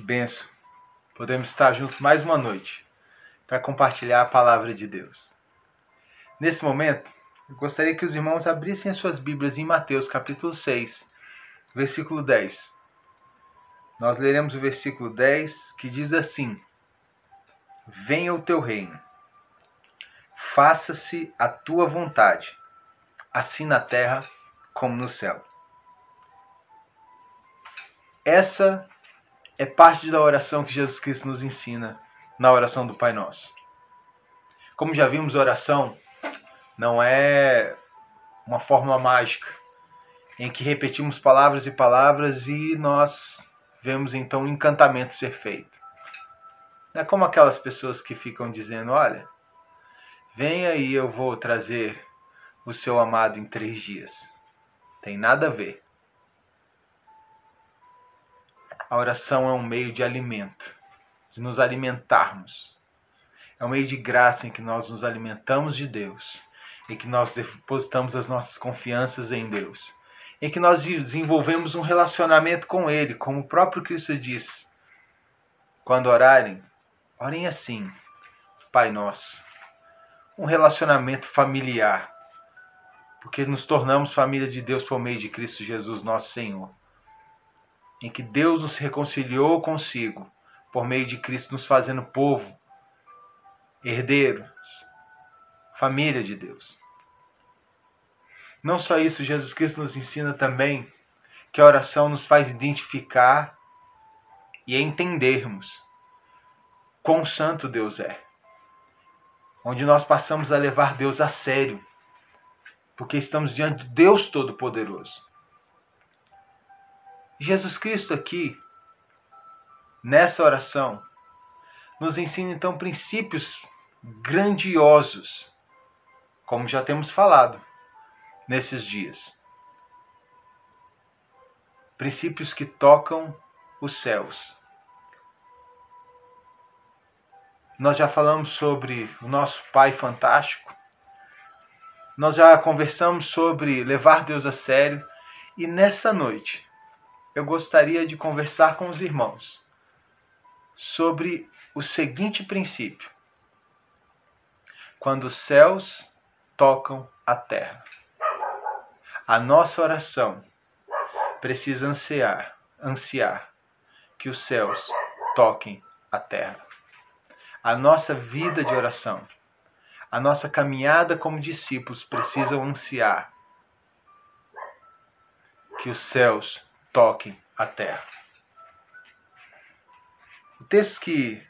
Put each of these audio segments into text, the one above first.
Que benção. Podemos estar juntos mais uma noite para compartilhar a palavra de Deus. Nesse momento, eu gostaria que os irmãos abrissem as suas Bíblias em Mateus capítulo 6, versículo 10. Nós leremos o versículo 10 que diz assim: Venha o teu reino, faça-se a tua vontade, assim na terra como no céu. Essa é parte da oração que Jesus Cristo nos ensina na oração do Pai Nosso. Como já vimos, oração não é uma fórmula mágica em que repetimos palavras e palavras e nós vemos então um encantamento ser feito. Não é como aquelas pessoas que ficam dizendo: Olha, venha e eu vou trazer o seu amado em três dias. Tem nada a ver. A oração é um meio de alimento, de nos alimentarmos. É um meio de graça em que nós nos alimentamos de Deus, em que nós depositamos as nossas confianças em Deus, em que nós desenvolvemos um relacionamento com Ele, como o próprio Cristo diz. Quando orarem, orem assim, Pai Nosso. Um relacionamento familiar, porque nos tornamos família de Deus por meio de Cristo Jesus, nosso Senhor em que Deus nos reconciliou consigo por meio de Cristo, nos fazendo povo, herdeiros, família de Deus. Não só isso, Jesus Cristo nos ensina também que a oração nos faz identificar e entendermos quão santo Deus é. Onde nós passamos a levar Deus a sério, porque estamos diante de Deus Todo-Poderoso. Jesus Cristo aqui, nessa oração, nos ensina então princípios grandiosos, como já temos falado nesses dias. Princípios que tocam os céus. Nós já falamos sobre o nosso Pai fantástico. Nós já conversamos sobre levar Deus a sério. E nessa noite, eu gostaria de conversar com os irmãos sobre o seguinte princípio: quando os céus tocam a terra, a nossa oração precisa ansiar, ansiar que os céus toquem a terra. A nossa vida de oração, a nossa caminhada como discípulos precisam ansiar que os céus toquem a terra. O texto que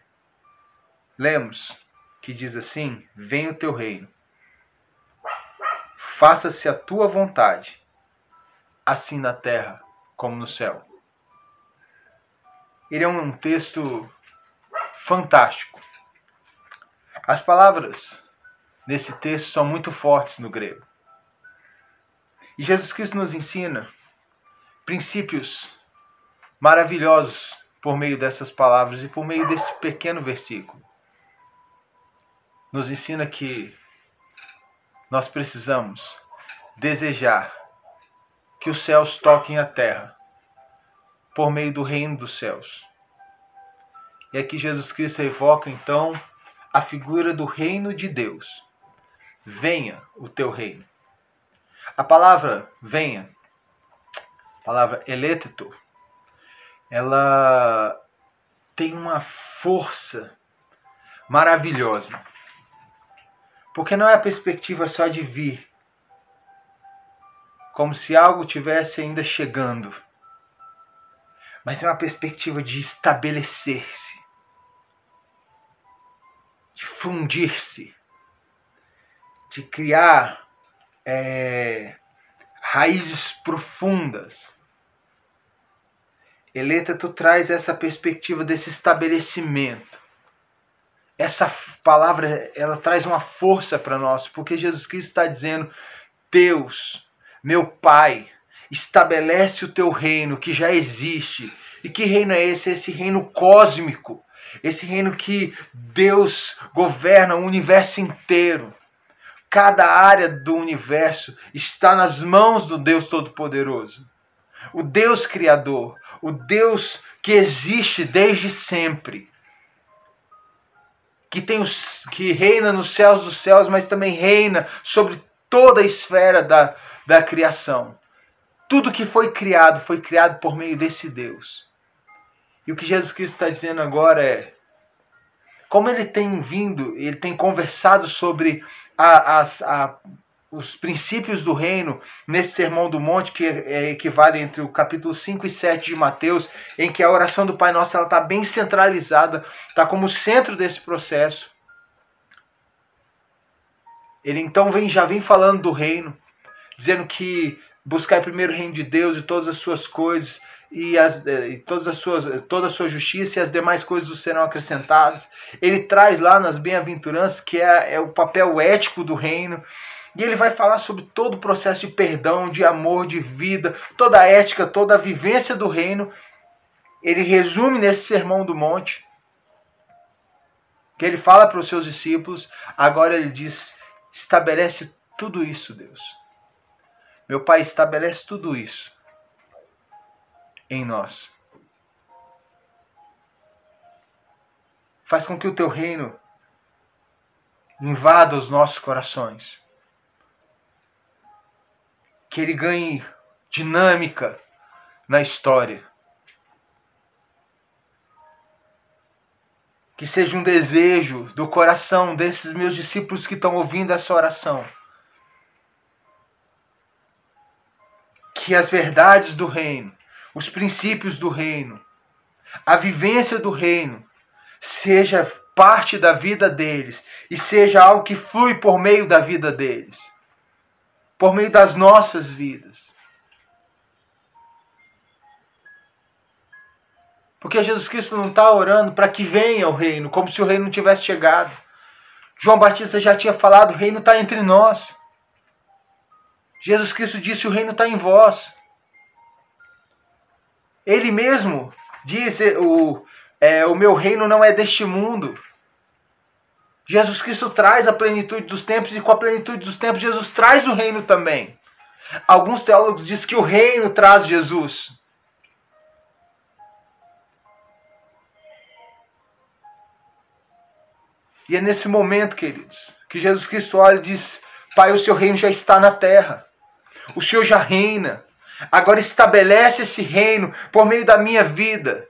lemos, que diz assim: Venha o teu reino, faça-se a tua vontade, assim na terra como no céu. Ele é um texto fantástico. As palavras nesse texto são muito fortes no grego. E Jesus Cristo nos ensina princípios maravilhosos por meio dessas palavras e por meio desse pequeno versículo. Nos ensina que nós precisamos desejar que os céus toquem a terra por meio do reino dos céus. E aqui Jesus Cristo evoca então a figura do reino de Deus. Venha o teu reino. A palavra venha palavra eleito, ela tem uma força maravilhosa. Porque não é a perspectiva só de vir, como se algo tivesse ainda chegando, mas é uma perspectiva de estabelecer-se, de fundir-se, de criar é, raízes profundas. Eleta, tu traz essa perspectiva desse estabelecimento. Essa palavra, ela traz uma força para nós, porque Jesus Cristo está dizendo: Deus, meu Pai, estabelece o teu reino que já existe. E que reino é esse? Esse reino cósmico. Esse reino que Deus governa o universo inteiro. Cada área do universo está nas mãos do Deus Todo-Poderoso. o Deus Criador, o Deus que existe desde sempre, que, tem os, que reina nos céus dos céus, mas também reina sobre toda a esfera da, da criação. Tudo que foi criado foi criado por meio desse Deus. E o que Jesus Cristo está dizendo agora é: como ele tem vindo, ele tem conversado sobre a, a, a, os princípios do reino nesse Sermão do Monte, que é, equivale entre o capítulo 5 e 7 de Mateus, em que a oração do Pai Nosso está bem centralizada, está como centro desse processo. Ele então vem, já vem falando do reino, dizendo que buscar primeiro o reino de Deus e todas as suas coisas e, as, eh, e todas as suas, toda a sua justiça e as demais coisas serão acrescentadas. Ele traz lá nas bem-aventuranças que é, é o papel ético do reino. E ele vai falar sobre todo o processo de perdão, de amor, de vida, toda a ética, toda a vivência do reino. Ele resume nesse sermão do monte. Que ele fala para os seus discípulos. Agora ele diz: estabelece tudo isso, Deus meu Pai, estabelece tudo isso em nós. Faz com que o teu reino invada os nossos corações. Que ele ganhe dinâmica na história. Que seja um desejo do coração desses meus discípulos que estão ouvindo essa oração que as verdades do reino, os princípios do reino, a vivência do reino seja parte da vida deles e seja algo que flui por meio da vida deles, por meio das nossas vidas. Porque Jesus Cristo não está orando para que venha o reino, como se o reino não tivesse chegado. João Batista já tinha falado: o reino está entre nós. Jesus Cristo disse: O reino está em vós. Ele mesmo disse: o, é, o meu reino não é deste mundo. Jesus Cristo traz a plenitude dos tempos e com a plenitude dos tempos Jesus traz o reino também. Alguns teólogos dizem que o reino traz Jesus. E é nesse momento, queridos, que Jesus Cristo olha e diz: Pai, o seu reino já está na terra. O Senhor já reina. Agora estabelece esse reino por meio da minha vida.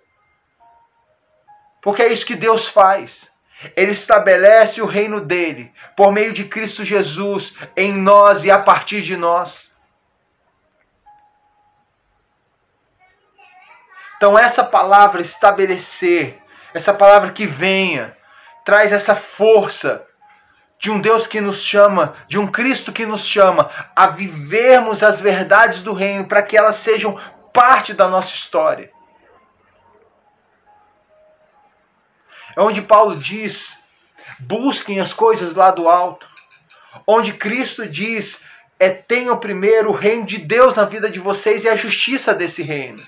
Porque é isso que Deus faz. Ele estabelece o reino dele por meio de Cristo Jesus em nós e a partir de nós. Então, essa palavra estabelecer, essa palavra que venha, traz essa força de um Deus que nos chama, de um Cristo que nos chama a vivermos as verdades do reino para que elas sejam parte da nossa história. Onde Paulo diz: busquem as coisas lá do alto. Onde Cristo diz: é tenham primeiro o reino de Deus na vida de vocês e a justiça desse reino.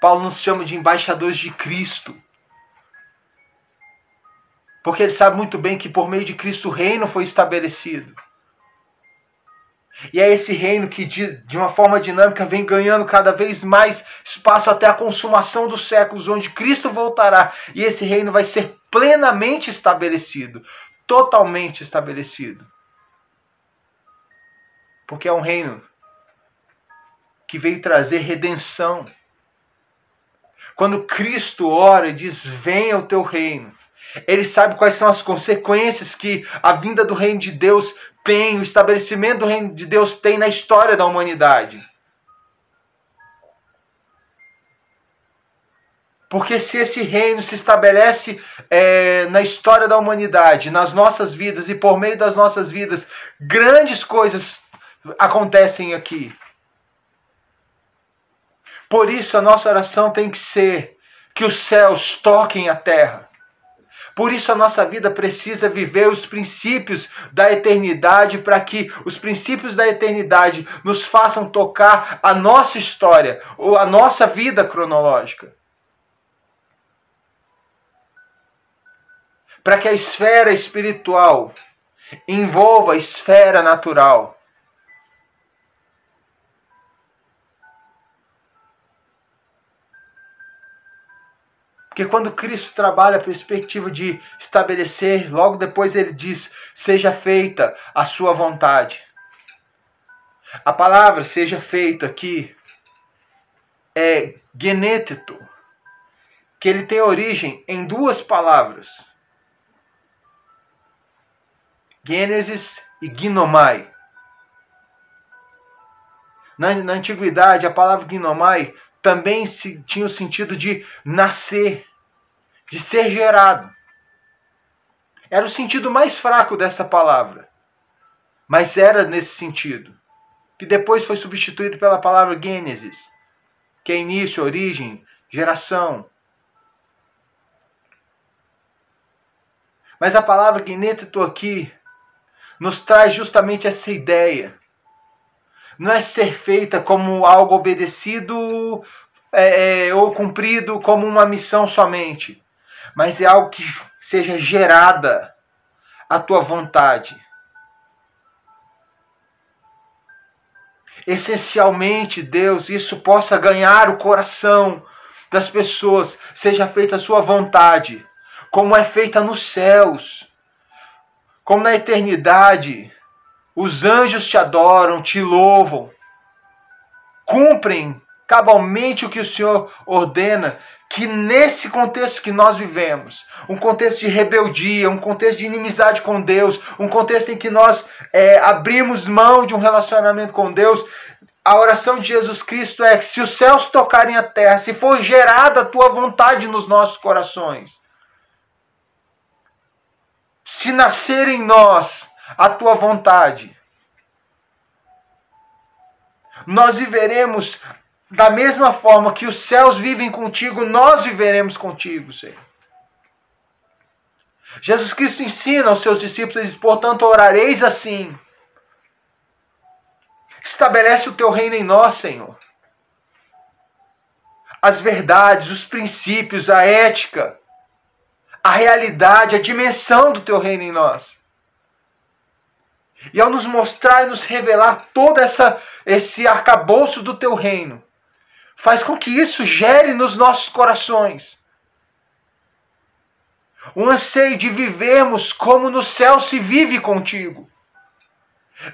Paulo nos chama de embaixadores de Cristo. Porque ele sabe muito bem que por meio de Cristo o reino foi estabelecido. E é esse reino que, de, de uma forma dinâmica, vem ganhando cada vez mais espaço até a consumação dos séculos, onde Cristo voltará. E esse reino vai ser plenamente estabelecido totalmente estabelecido. Porque é um reino que veio trazer redenção. Quando Cristo ora e diz: Venha o teu reino, ele sabe quais são as consequências que a vinda do reino de Deus tem, o estabelecimento do reino de Deus tem na história da humanidade. Porque se esse reino se estabelece é, na história da humanidade, nas nossas vidas e por meio das nossas vidas, grandes coisas acontecem aqui. Por isso a nossa oração tem que ser que os céus toquem a terra. Por isso a nossa vida precisa viver os princípios da eternidade para que os princípios da eternidade nos façam tocar a nossa história ou a nossa vida cronológica. Para que a esfera espiritual envolva a esfera natural. Porque quando Cristo trabalha a perspectiva de estabelecer, logo depois ele diz: seja feita a sua vontade. A palavra seja feita aqui é geneteto, que ele tem origem em duas palavras. Gênesis e Gnomai. Na, na antiguidade, a palavra Gnomai também se, tinha o sentido de nascer, de ser gerado. Era o sentido mais fraco dessa palavra, mas era nesse sentido, que depois foi substituído pela palavra Gênesis, que é início, origem, geração. Mas a palavra Gneteto aqui nos traz justamente essa ideia. Não é ser feita como algo obedecido é, é, ou cumprido como uma missão somente, mas é algo que seja gerada a tua vontade. Essencialmente, Deus, isso possa ganhar o coração das pessoas, seja feita a sua vontade, como é feita nos céus, como na eternidade. Os anjos te adoram, te louvam, cumprem cabalmente o que o Senhor ordena, que nesse contexto que nós vivemos, um contexto de rebeldia, um contexto de inimizade com Deus, um contexto em que nós é, abrimos mão de um relacionamento com Deus, a oração de Jesus Cristo é que se os céus tocarem a terra, se for gerada a tua vontade nos nossos corações, se nascer em nós a tua vontade, nós viveremos da mesma forma que os céus vivem contigo, nós viveremos contigo, Senhor. Jesus Cristo ensina aos seus discípulos, diz, portanto, orareis assim. Estabelece o teu reino em nós, Senhor. As verdades, os princípios, a ética, a realidade, a dimensão do teu reino em nós. E ao nos mostrar e nos revelar todo essa, esse arcabouço do teu reino, faz com que isso gere nos nossos corações um anseio de vivermos como no céu se vive contigo.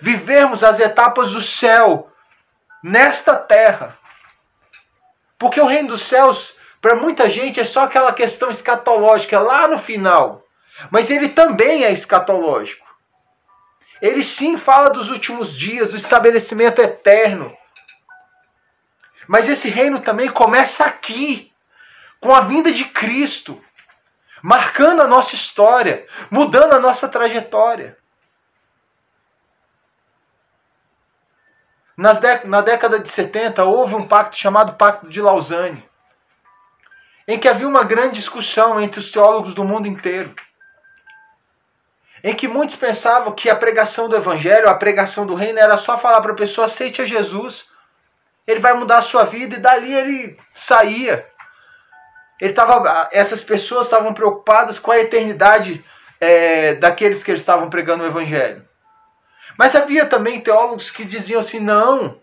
Vivermos as etapas do céu nesta terra. Porque o reino dos céus, para muita gente, é só aquela questão escatológica lá no final. Mas ele também é escatológico. Ele sim fala dos últimos dias, do estabelecimento eterno. Mas esse reino também começa aqui, com a vinda de Cristo, marcando a nossa história, mudando a nossa trajetória. Na década de 70 houve um pacto chamado Pacto de Lausanne, em que havia uma grande discussão entre os teólogos do mundo inteiro. Em que muitos pensavam que a pregação do evangelho, a pregação do reino era só falar para a pessoa aceite a Jesus ele vai mudar a sua vida e dali ele saía. Ele tava, essas pessoas estavam preocupadas com a eternidade é, daqueles que eles estavam pregando o evangelho. Mas havia também teólogos que diziam assim: não,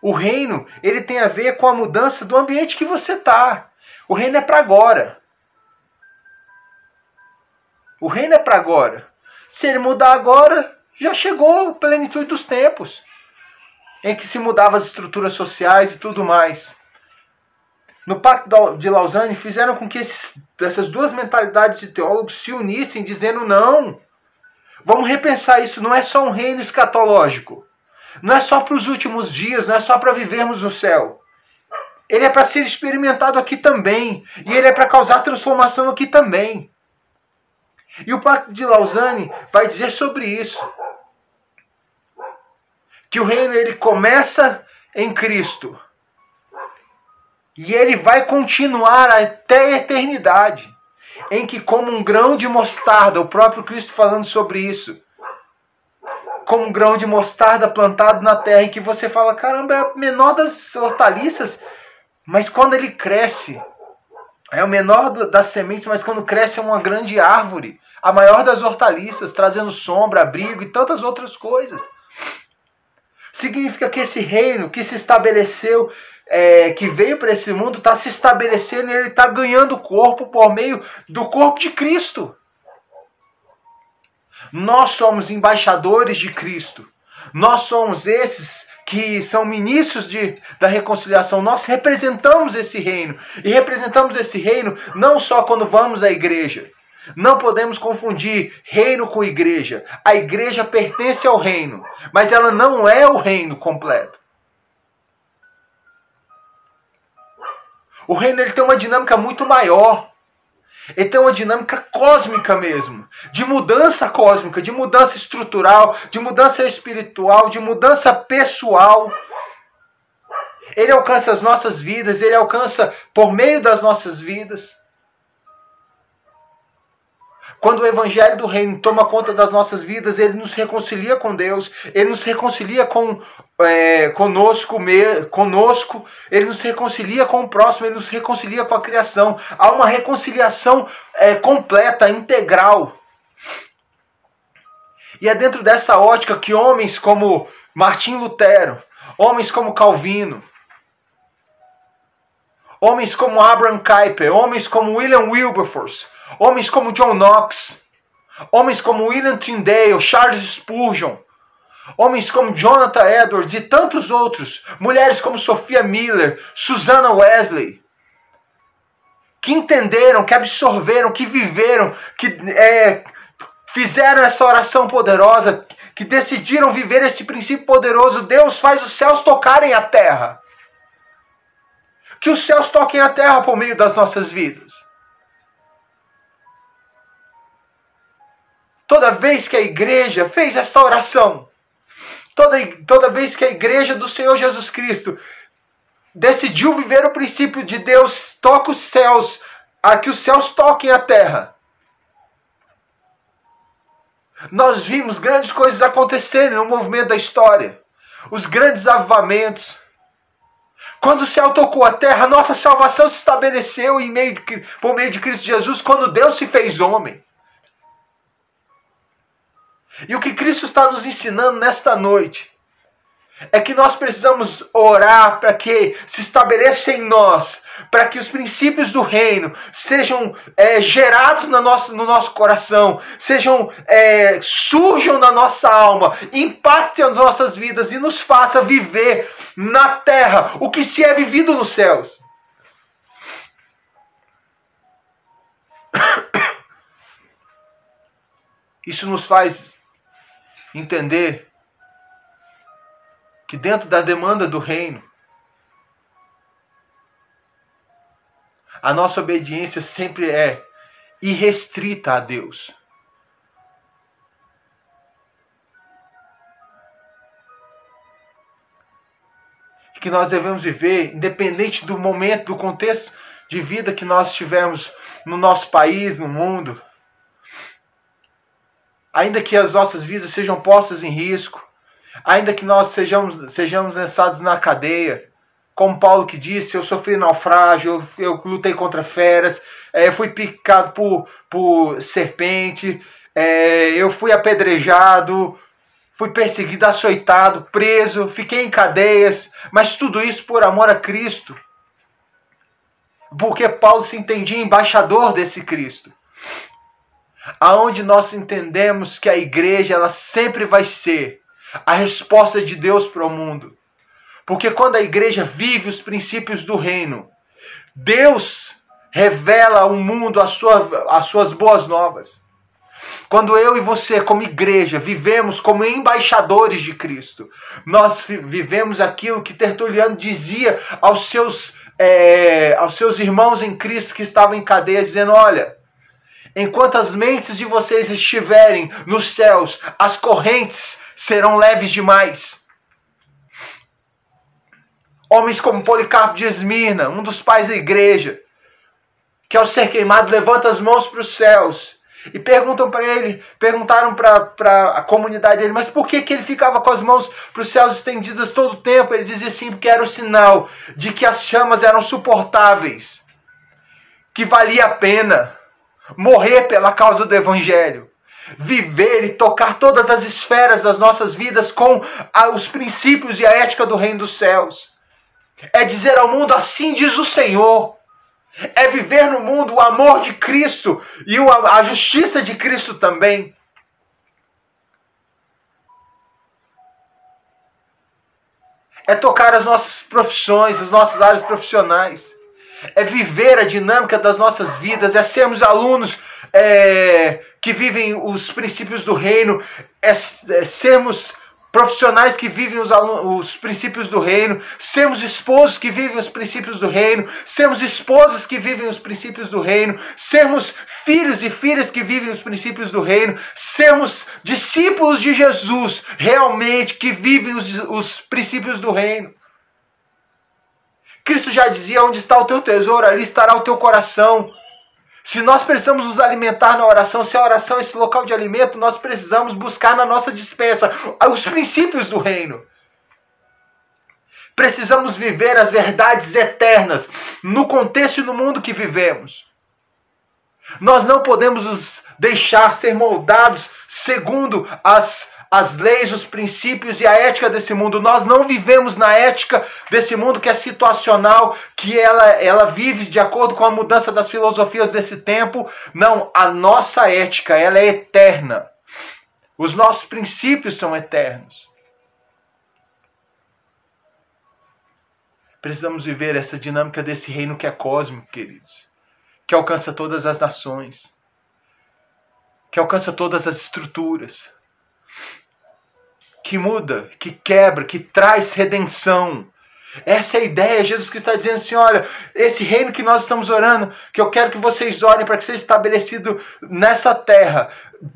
o reino ele tem a ver com a mudança do ambiente que você está. O reino é para agora. O reino é para agora. Se ele mudar agora, já chegou a plenitude dos tempos em que se mudavam as estruturas sociais e tudo mais. No Pacto de Lausanne fizeram com que esses, essas duas mentalidades de teólogos se unissem, dizendo não. Vamos repensar isso, não é só um reino escatológico. Não é só para os últimos dias, não é só para vivermos no céu. Ele é para ser experimentado aqui também. E ele é para causar transformação aqui também. E o Pacto de Lausanne vai dizer sobre isso. Que o reino ele começa em Cristo. E ele vai continuar até a eternidade, em que como um grão de mostarda, o próprio Cristo falando sobre isso, como um grão de mostarda plantado na terra, em que você fala, caramba, é a menor das hortaliças, mas quando ele cresce, é o menor das sementes, mas quando cresce é uma grande árvore, a maior das hortaliças, trazendo sombra, abrigo e tantas outras coisas. Significa que esse reino que se estabeleceu, é, que veio para esse mundo, está se estabelecendo e ele está ganhando corpo por meio do corpo de Cristo. Nós somos embaixadores de Cristo. Nós somos esses que são ministros de, da reconciliação. Nós representamos esse reino. E representamos esse reino não só quando vamos à igreja. Não podemos confundir reino com igreja. A igreja pertence ao reino, mas ela não é o reino completo. O reino ele tem uma dinâmica muito maior. Ele tem uma dinâmica cósmica mesmo, de mudança cósmica, de mudança estrutural, de mudança espiritual, de mudança pessoal. Ele alcança as nossas vidas, ele alcança por meio das nossas vidas. Quando o evangelho do reino toma conta das nossas vidas, ele nos reconcilia com Deus, ele nos reconcilia com é, conosco, me, conosco, ele nos reconcilia com o próximo, ele nos reconcilia com a criação. Há uma reconciliação é, completa, integral. E é dentro dessa ótica que homens como Martim Lutero, homens como Calvino, homens como Abraham Kuyper, homens como William Wilberforce, Homens como John Knox, homens como William Tyndale, Charles Spurgeon, homens como Jonathan Edwards e tantos outros, mulheres como Sophia Miller, Susanna Wesley, que entenderam, que absorveram, que viveram, que é, fizeram essa oração poderosa, que decidiram viver esse princípio poderoso. Deus faz os céus tocarem a terra. Que os céus toquem a terra por meio das nossas vidas. Toda vez que a igreja fez essa oração, toda, toda vez que a igreja do Senhor Jesus Cristo decidiu viver o princípio de Deus toca os céus, a que os céus toquem a terra. Nós vimos grandes coisas acontecerem no movimento da história. Os grandes avivamentos. Quando o céu tocou a terra, nossa salvação se estabeleceu em meio de, por meio de Cristo Jesus, quando Deus se fez homem. E o que Cristo está nos ensinando nesta noite é que nós precisamos orar para que se estabeleça em nós, para que os princípios do reino sejam é, gerados no nosso, no nosso coração, sejam é, surjam na nossa alma, impactem as nossas vidas e nos faça viver na terra o que se é vivido nos céus. Isso nos faz entender que dentro da demanda do reino, a nossa obediência sempre é irrestrita a Deus. Que nós devemos viver, independente do momento, do contexto de vida que nós tivermos no nosso país, no mundo ainda que as nossas vidas sejam postas em risco, ainda que nós sejamos, sejamos lançados na cadeia, como Paulo que disse, eu sofri naufrágio, eu, eu lutei contra feras, é, fui picado por, por serpente, é, eu fui apedrejado, fui perseguido, açoitado, preso, fiquei em cadeias, mas tudo isso por amor a Cristo. Porque Paulo se entendia embaixador desse Cristo aonde nós entendemos que a igreja ela sempre vai ser a resposta de Deus para o mundo. Porque quando a igreja vive os princípios do reino, Deus revela ao mundo as, sua, as suas boas novas. Quando eu e você, como igreja, vivemos como embaixadores de Cristo, nós vivemos aquilo que Tertuliano dizia aos seus, é, aos seus irmãos em Cristo que estavam em cadeia, dizendo: Olha, Enquanto as mentes de vocês estiverem nos céus, as correntes serão leves demais. Homens como Policarpo de Esmirna, um dos pais da igreja, que ao ser queimado levanta as mãos para os céus e perguntam para ele, perguntaram para a comunidade dele, mas por que, que ele ficava com as mãos para os céus estendidas todo o tempo? Ele dizia assim, porque era o sinal de que as chamas eram suportáveis, que valia a pena morrer pela causa do Evangelho, viver e tocar todas as esferas das nossas vidas com os princípios e a ética do Reino dos Céus. É dizer ao mundo: assim diz o Senhor. É viver no mundo o amor de Cristo e a justiça de Cristo também. É tocar as nossas profissões, as nossas áreas profissionais é viver a dinâmica das nossas vidas, é sermos alunos é, que vivem os princípios do reino, é, é sermos profissionais que vivem os, os, princípios do reino, sermos esposos que vivem os princípios do reino, sermos esposas que vivem os princípios do reino, sermos filhos e filhas que vivem os princípios do reino, sermos discípulos de Jesus realmente que vivem os, os princípios do reino. Cristo já dizia: onde está o teu tesouro, ali estará o teu coração. Se nós precisamos nos alimentar na oração, se a oração é esse local de alimento, nós precisamos buscar na nossa dispensa os princípios do reino. Precisamos viver as verdades eternas no contexto e no mundo que vivemos. Nós não podemos nos deixar ser moldados segundo as as leis, os princípios e a ética desse mundo. Nós não vivemos na ética desse mundo que é situacional, que ela, ela vive de acordo com a mudança das filosofias desse tempo. Não, a nossa ética, ela é eterna. Os nossos princípios são eternos. Precisamos viver essa dinâmica desse reino que é cósmico, queridos, que alcança todas as nações, que alcança todas as estruturas que muda, que quebra, que traz redenção. Essa é a ideia. Jesus Cristo está dizendo assim: olha, esse reino que nós estamos orando, que eu quero que vocês orem para que seja estabelecido nessa terra,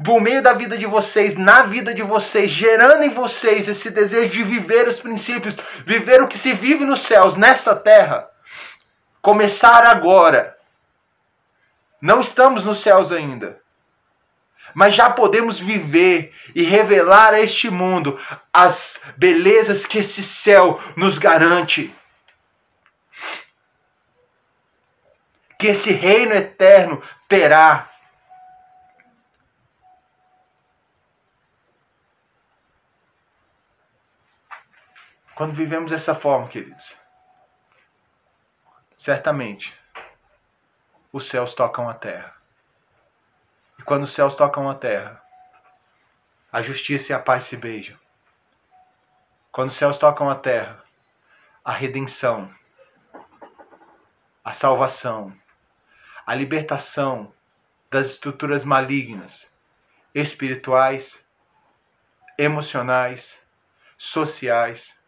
por meio da vida de vocês, na vida de vocês, gerando em vocês esse desejo de viver os princípios, viver o que se vive nos céus, nessa terra. Começar agora. Não estamos nos céus ainda mas já podemos viver e revelar a este mundo as belezas que esse céu nos garante. Que esse reino eterno terá. Quando vivemos dessa forma, queridos, certamente os céus tocam a terra. E quando os céus tocam a terra, a justiça e a paz se beijam. Quando os céus tocam a terra, a redenção, a salvação, a libertação das estruturas malignas, espirituais, emocionais, sociais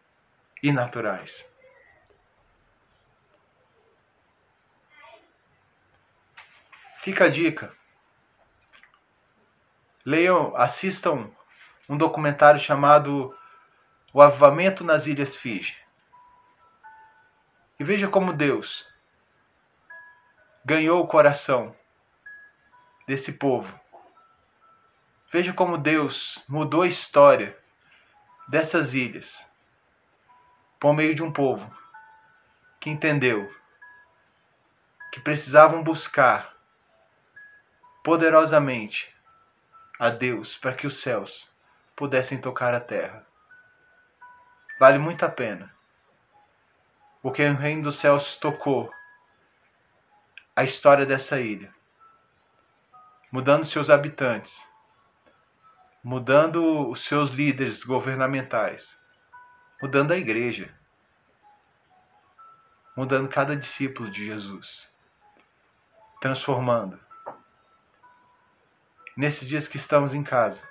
e naturais. Fica a dica. Leiam, assistam um documentário chamado O Avivamento nas Ilhas Fiji. E veja como Deus ganhou o coração desse povo. Veja como Deus mudou a história dessas ilhas por meio de um povo que entendeu que precisavam buscar poderosamente a Deus para que os céus pudessem tocar a terra. Vale muito a pena. Porque o Reino dos Céus tocou a história dessa ilha, mudando seus habitantes, mudando os seus líderes governamentais, mudando a igreja, mudando cada discípulo de Jesus, transformando nesses dias que estamos em casa.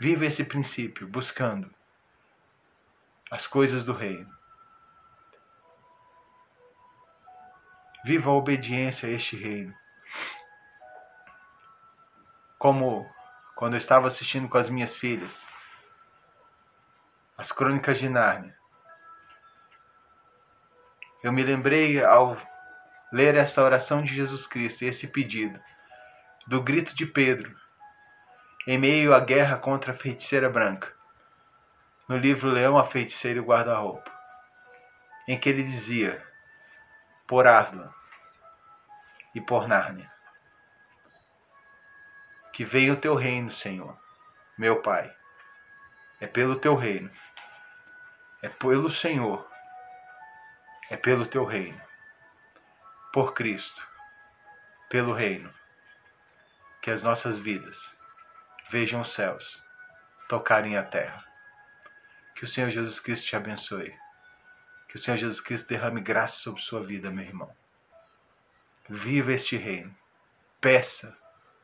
Viva esse princípio buscando as coisas do reino. Viva a obediência a este reino. Como quando eu estava assistindo com as minhas filhas as Crônicas de Nárnia. Eu me lembrei ao ler essa oração de Jesus Cristo, esse pedido, do grito de Pedro, em meio à guerra contra a feiticeira branca, no livro Leão, a Feiticeira e o Guarda-Roupa, em que ele dizia, por Aslan, e por Nárnia. Que venha o teu reino, Senhor, meu Pai. É pelo teu reino. É pelo Senhor. É pelo teu reino. Por Cristo. Pelo reino. Que as nossas vidas vejam os céus tocarem a terra. Que o Senhor Jesus Cristo te abençoe. Que o Senhor Jesus Cristo derrame graça sobre sua vida, meu irmão. Viva este reino. Peça,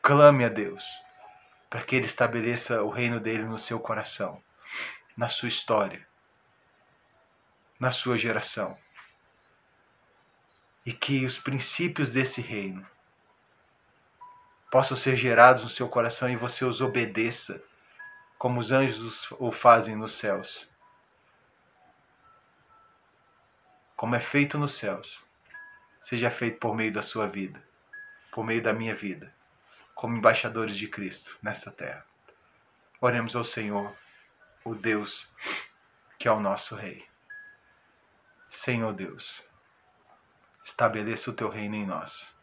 clame a Deus para que Ele estabeleça o reino dele no seu coração, na sua história, na sua geração. E que os princípios desse reino possam ser gerados no seu coração e você os obedeça, como os anjos o fazem nos céus. Como é feito nos céus, seja feito por meio da sua vida, por meio da minha vida como embaixadores de Cristo nesta terra. Oremos ao Senhor, o Deus que é o nosso Rei. Senhor Deus, estabeleça o teu reino em nós.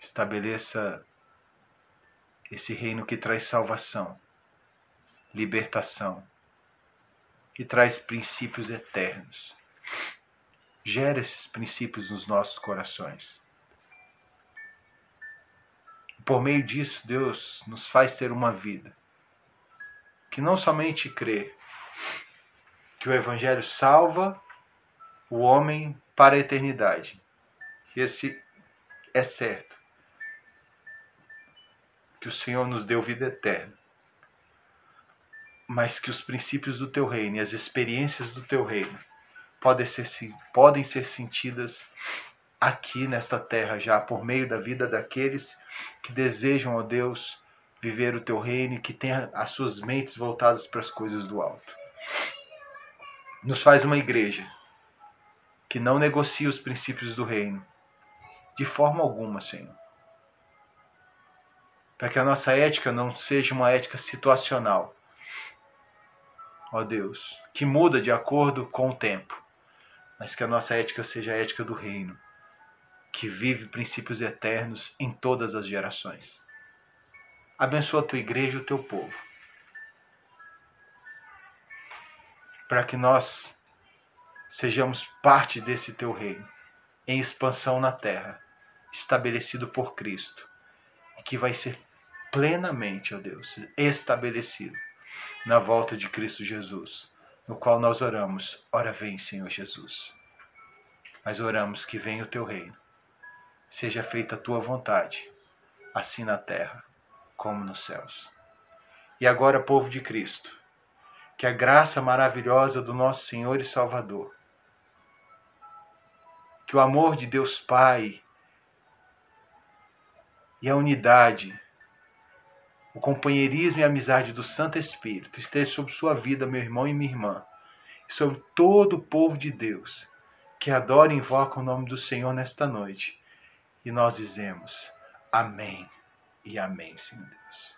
Estabeleça esse reino que traz salvação, libertação e traz princípios eternos. Gera esses princípios nos nossos corações por meio disso, Deus nos faz ter uma vida que não somente crê que o Evangelho salva o homem para a eternidade. Esse é certo. Que o Senhor nos deu vida eterna. Mas que os princípios do teu reino e as experiências do teu reino podem ser, podem ser sentidas aqui nesta terra já por meio da vida daqueles que desejam, ó Deus, viver o teu reino e que tenham as suas mentes voltadas para as coisas do alto. Nos faz uma igreja que não negocia os princípios do reino de forma alguma, Senhor. Para que a nossa ética não seja uma ética situacional. Ó Deus, que muda de acordo com o tempo, mas que a nossa ética seja a ética do reino que vive princípios eternos em todas as gerações. Abençoa a tua igreja e o teu povo. Para que nós sejamos parte desse teu reino, em expansão na terra, estabelecido por Cristo, e que vai ser plenamente, ó Deus, estabelecido na volta de Cristo Jesus, no qual nós oramos, ora vem, Senhor Jesus. Mas oramos que venha o teu reino Seja feita a tua vontade, assim na terra como nos céus. E agora, povo de Cristo, que a graça maravilhosa do nosso Senhor e Salvador, que o amor de Deus Pai e a unidade, o companheirismo e a amizade do Santo Espírito esteja sobre sua vida, meu irmão e minha irmã, e sobre todo o povo de Deus que adora e invoca o nome do Senhor nesta noite e nós dizemos amém e amém, Senhor Deus.